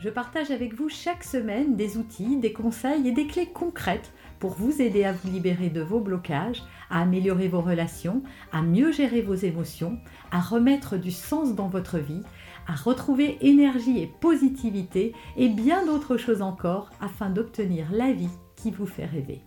Je partage avec vous chaque semaine des outils, des conseils et des clés concrètes pour vous aider à vous libérer de vos blocages, à améliorer vos relations, à mieux gérer vos émotions, à remettre du sens dans votre vie, à retrouver énergie et positivité et bien d'autres choses encore afin d'obtenir la vie qui vous fait rêver.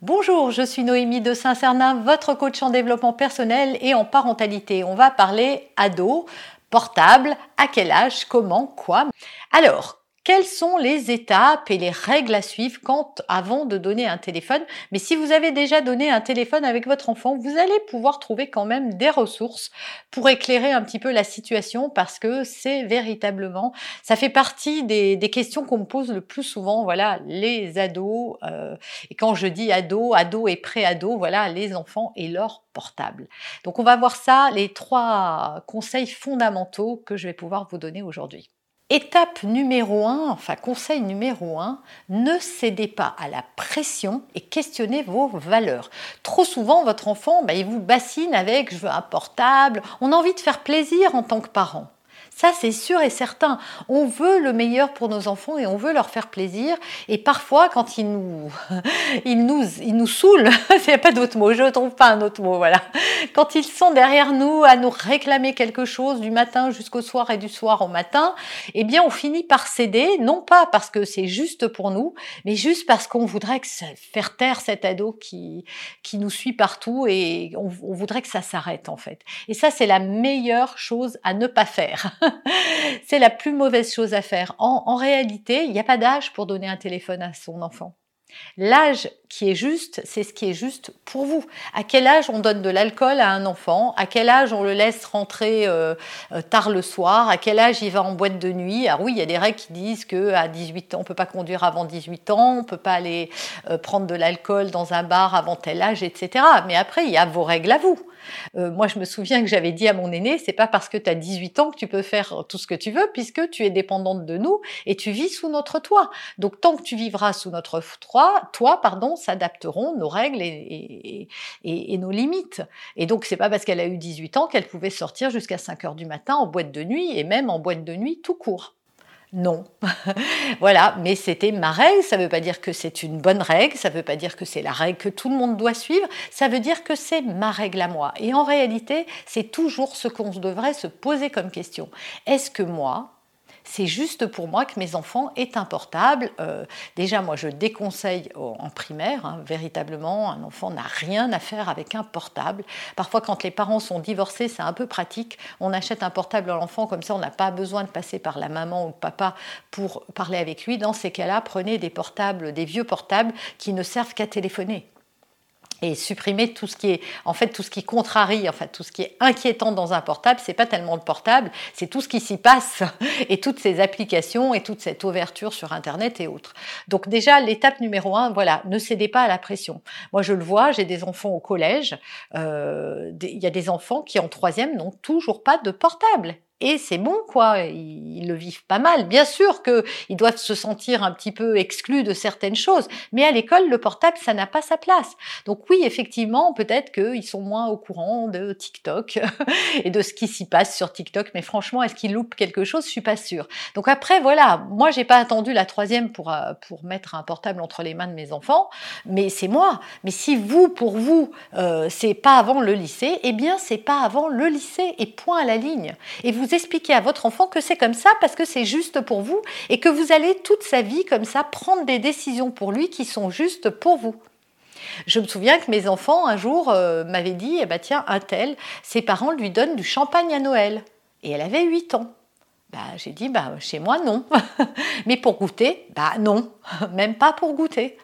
Bonjour, je suis Noémie de Saint-Cernin, votre coach en développement personnel et en parentalité. On va parler ado, portable, à quel âge, comment, quoi. Alors, quelles sont les étapes et les règles à suivre quand, avant de donner un téléphone? Mais si vous avez déjà donné un téléphone avec votre enfant, vous allez pouvoir trouver quand même des ressources pour éclairer un petit peu la situation parce que c'est véritablement, ça fait partie des, questions qu'on me pose le plus souvent. Voilà, les ados, euh, et quand je dis ados, ados et pré-ados, voilà, les enfants et leur portable. Donc on va voir ça, les trois conseils fondamentaux que je vais pouvoir vous donner aujourd'hui. Étape numéro 1, enfin conseil numéro 1, ne cédez pas à la pression et questionnez vos valeurs. Trop souvent, votre enfant, bah, il vous bassine avec je veux un portable. On a envie de faire plaisir en tant que parent. Ça, c'est sûr et certain. On veut le meilleur pour nos enfants et on veut leur faire plaisir. Et parfois, quand ils nous, ils nous, ils nous saoulent, il n'y a pas d'autre mot, je ne trouve pas un autre mot, voilà. Quand ils sont derrière nous à nous réclamer quelque chose du matin jusqu'au soir et du soir au matin, eh bien, on finit par céder, non pas parce que c'est juste pour nous, mais juste parce qu'on voudrait faire taire cet ado qui, qui nous suit partout et on voudrait que ça s'arrête, en fait. Et ça, c'est la meilleure chose à ne pas faire. c'est la plus mauvaise chose à faire. En, réalité, il n'y a pas d'âge pour donner un téléphone à son enfant. L'âge qui est juste, c'est ce qui est juste pour vous. À quel âge on donne de l'alcool à un enfant? À quel âge on le laisse rentrer euh, euh, tard le soir? À quel âge il va en boîte de nuit? Alors oui, il y a des règles qui disent que à 18 ans, on peut pas conduire avant 18 ans, on peut pas aller euh, prendre de l'alcool dans un bar avant tel âge, etc. Mais après, il y a vos règles à vous. Moi, je me souviens que j'avais dit à mon aîné, c'est pas parce que tu as 18 ans que tu peux faire tout ce que tu veux, puisque tu es dépendante de nous et tu vis sous notre toit. Donc, tant que tu vivras sous notre toit, toi, pardon, s'adapteront nos règles et, nos limites. Et donc, c'est pas parce qu'elle a eu 18 ans qu'elle pouvait sortir jusqu'à 5 heures du matin en boîte de nuit et même en boîte de nuit tout court. Non. voilà, mais c'était ma règle, ça ne veut pas dire que c'est une bonne règle, ça ne veut pas dire que c'est la règle que tout le monde doit suivre, ça veut dire que c'est ma règle à moi. Et en réalité, c'est toujours ce qu'on devrait se poser comme question. Est-ce que moi, c'est juste pour moi que mes enfants aient un portable. Euh, déjà, moi, je déconseille en primaire, hein, véritablement, un enfant n'a rien à faire avec un portable. Parfois, quand les parents sont divorcés, c'est un peu pratique. On achète un portable à l'enfant, comme ça, on n'a pas besoin de passer par la maman ou le papa pour parler avec lui. Dans ces cas-là, prenez des portables, des vieux portables qui ne servent qu'à téléphoner et supprimer tout ce qui est en fait tout ce qui contrarie en fait tout ce qui est inquiétant dans un portable c'est pas tellement le portable c'est tout ce qui s'y passe et toutes ces applications et toute cette ouverture sur internet et autres. Donc déjà l'étape numéro un voilà ne cédez pas à la pression. Moi je le vois j'ai des enfants au collège euh, il y a des enfants qui en troisième n'ont toujours pas de portable et c'est bon quoi, ils, le vivent pas mal. Bien sûr qu'ils doivent se sentir un petit peu exclus de certaines choses, mais à l'école, le portable, ça n'a pas sa place. Donc oui, effectivement, peut-être qu'ils sont moins au courant de TikTok et de ce qui s'y passe sur TikTok, mais franchement, est-ce qu'ils loupent quelque chose? Je suis pas sûre. Donc après, voilà, moi, j'ai pas attendu la troisième pour, euh, pour mettre un portable entre les mains de mes enfants, mais c'est moi. Mais si vous, pour vous, euh, c'est pas avant le lycée, eh bien, c'est pas avant le lycée et point à la ligne. Et vous expliquer à votre enfant que c'est comme ça parce que c'est juste pour vous et que vous allez toute sa vie comme ça prendre des décisions pour lui qui sont justes pour vous. Je me souviens que mes enfants un jour euh, m'avaient dit eh ben, tiens un tel ses parents lui donnent du champagne à Noël et elle avait 8 ans. Bah, j'ai dit bah chez moi non. Mais pour goûter, bah non, même pas pour goûter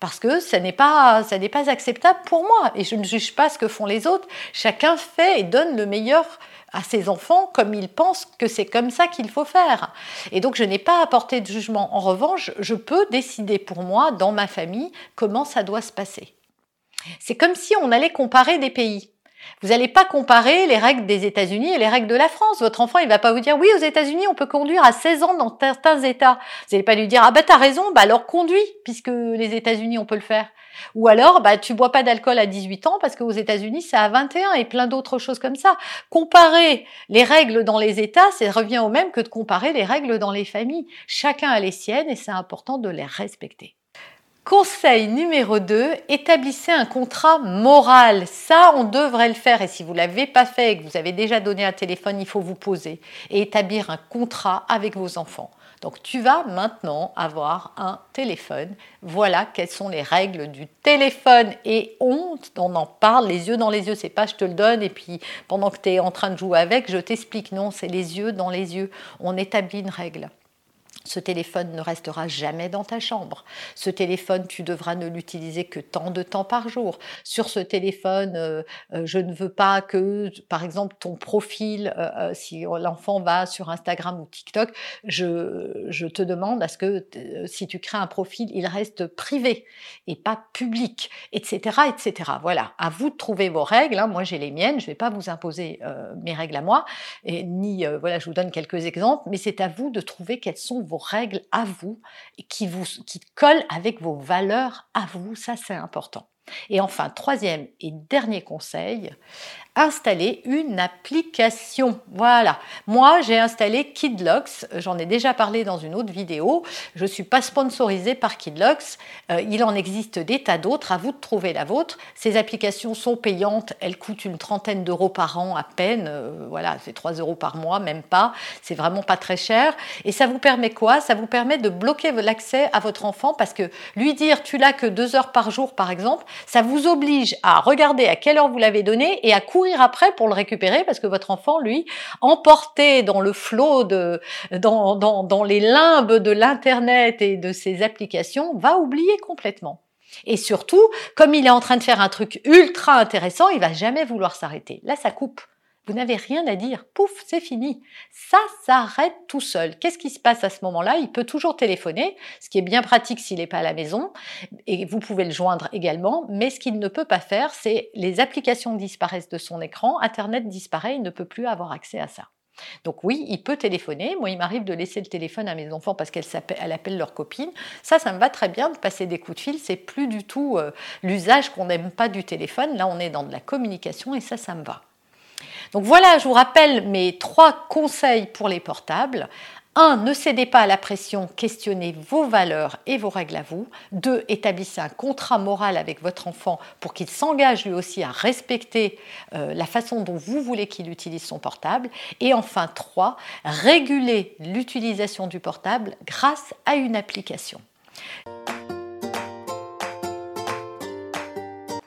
parce que ça n'est pas ça n'est pas acceptable pour moi et je ne juge pas ce que font les autres. Chacun fait et donne le meilleur à ses enfants comme ils pensent que c'est comme ça qu'il faut faire. Et donc je n'ai pas apporté de jugement. En revanche, je peux décider pour moi, dans ma famille, comment ça doit se passer. C'est comme si on allait comparer des pays. Vous n'allez pas comparer les règles des États-Unis et les règles de la France. Votre enfant, il va pas vous dire oui, aux États-Unis, on peut conduire à 16 ans dans certains États. Vous n'allez pas lui dire ah bah t'as raison, bah alors conduis puisque les États-Unis on peut le faire. Ou alors bah tu bois pas d'alcool à 18 ans parce qu'aux États-Unis c'est à 21 et plein d'autres choses comme ça. Comparer les règles dans les États, ça revient au même que de comparer les règles dans les familles. Chacun a les siennes et c'est important de les respecter. Conseil numéro 2, établissez un contrat moral. Ça, on devrait le faire. Et si vous ne l'avez pas fait et que vous avez déjà donné un téléphone, il faut vous poser et établir un contrat avec vos enfants. Donc tu vas maintenant avoir un téléphone. Voilà quelles sont les règles du téléphone. Et on, on en parle les yeux dans les yeux. C'est pas je te le donne et puis pendant que tu es en train de jouer avec, je t'explique. Non, c'est les yeux dans les yeux. On établit une règle. Ce téléphone ne restera jamais dans ta chambre. Ce téléphone, tu devras ne l'utiliser que tant de temps par jour. Sur ce téléphone, euh, euh, je ne veux pas que, par exemple, ton profil, euh, si l'enfant va sur Instagram ou TikTok, je, te demande à ce que si tu crées un profil, il reste privé et pas public, etc., etc. Voilà. À vous de trouver vos règles. Hein. Moi, j'ai les miennes. Je ne vais pas vous imposer mes règles à moi, ni voilà, je vous donne quelques exemples, mais c'est à vous de trouver quelles sont vos règles à vous, qui, vous, qui collent avec vos valeurs à vous. Ça, c'est important. Et enfin, troisième et dernier conseil, installer une application. Voilà. Moi, j'ai installé Kidlocks. J'en ai déjà parlé dans une autre vidéo. Je ne suis pas sponsorisée par Kidlocks. Euh, il en existe des tas d'autres. À vous de trouver la vôtre. Ces applications sont payantes. Elles coûtent une trentaine d'euros par an à peine. Euh, voilà, c'est 3 euros par mois, même pas. C'est vraiment pas très cher. Et ça vous permet quoi? Ça vous permet de bloquer l'accès à votre enfant parce que lui dire tu l'as que deux heures par jour, par exemple, ça vous oblige à regarder à quelle heure vous l'avez donné et à courir après pour le récupérer parce que votre enfant, lui, emporté dans le flot de, dans, dans, les limbes de l'internet et de ses applications, va oublier complètement. Et surtout, comme il est en train de faire un truc ultra intéressant, il va jamais vouloir s'arrêter. Là, ça coupe. Vous n'avez rien à dire. Pouf, c'est fini. Ça s'arrête tout seul. Qu'est-ce qui se passe à ce moment-là? Il peut toujours téléphoner, ce qui est bien pratique s'il n'est pas à la maison, et vous pouvez le joindre également. Mais ce qu'il ne peut pas faire, c'est les applications disparaissent de son écran, Internet disparaît, il ne peut plus avoir accès à ça. Donc oui, il peut téléphoner. Moi, il m'arrive de laisser le téléphone à mes enfants parce qu'elles appellent leur copine. Ça, ça me va très bien de passer des coups de fil. C'est plus du tout euh, l'usage qu'on n'aime pas du téléphone. Là, on est dans de la communication et ça, ça me va. Donc voilà, je vous rappelle mes trois conseils pour les portables. 1. Ne cédez pas à la pression, questionnez vos valeurs et vos règles à vous. 2. Établissez un contrat moral avec votre enfant pour qu'il s'engage lui aussi à respecter euh, la façon dont vous voulez qu'il utilise son portable. Et enfin 3. Régulez l'utilisation du portable grâce à une application.